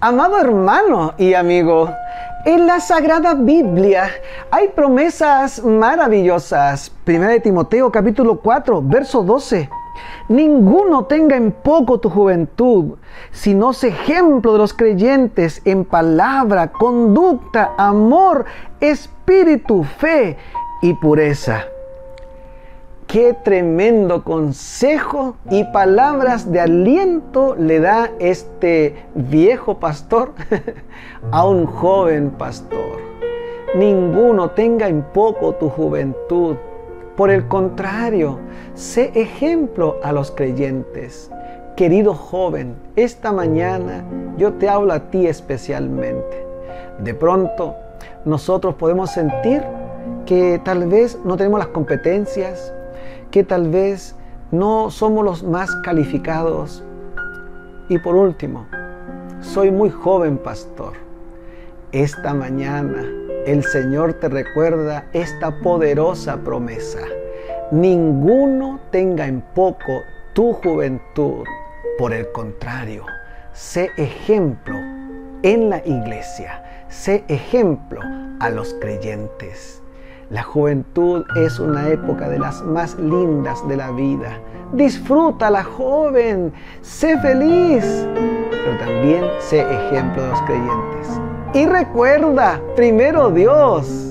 Amado hermano y amigo, en la Sagrada Biblia hay promesas maravillosas. Primera de Timoteo capítulo 4, verso 12. Ninguno tenga en poco tu juventud, sino sé ejemplo de los creyentes en palabra, conducta, amor, espíritu, fe y pureza. Qué tremendo consejo y palabras de aliento le da este viejo pastor a un joven pastor. Ninguno tenga en poco tu juventud. Por el contrario, sé ejemplo a los creyentes. Querido joven, esta mañana yo te hablo a ti especialmente. De pronto, nosotros podemos sentir que tal vez no tenemos las competencias, que tal vez no somos los más calificados. Y por último, soy muy joven pastor. Esta mañana el Señor te recuerda esta poderosa promesa. Ninguno tenga en poco tu juventud. Por el contrario, sé ejemplo en la iglesia. Sé ejemplo a los creyentes. La juventud es una época de las más lindas de la vida. Disfrútala, joven. Sé feliz. Pero también sé ejemplo de los creyentes. Y recuerda, primero Dios.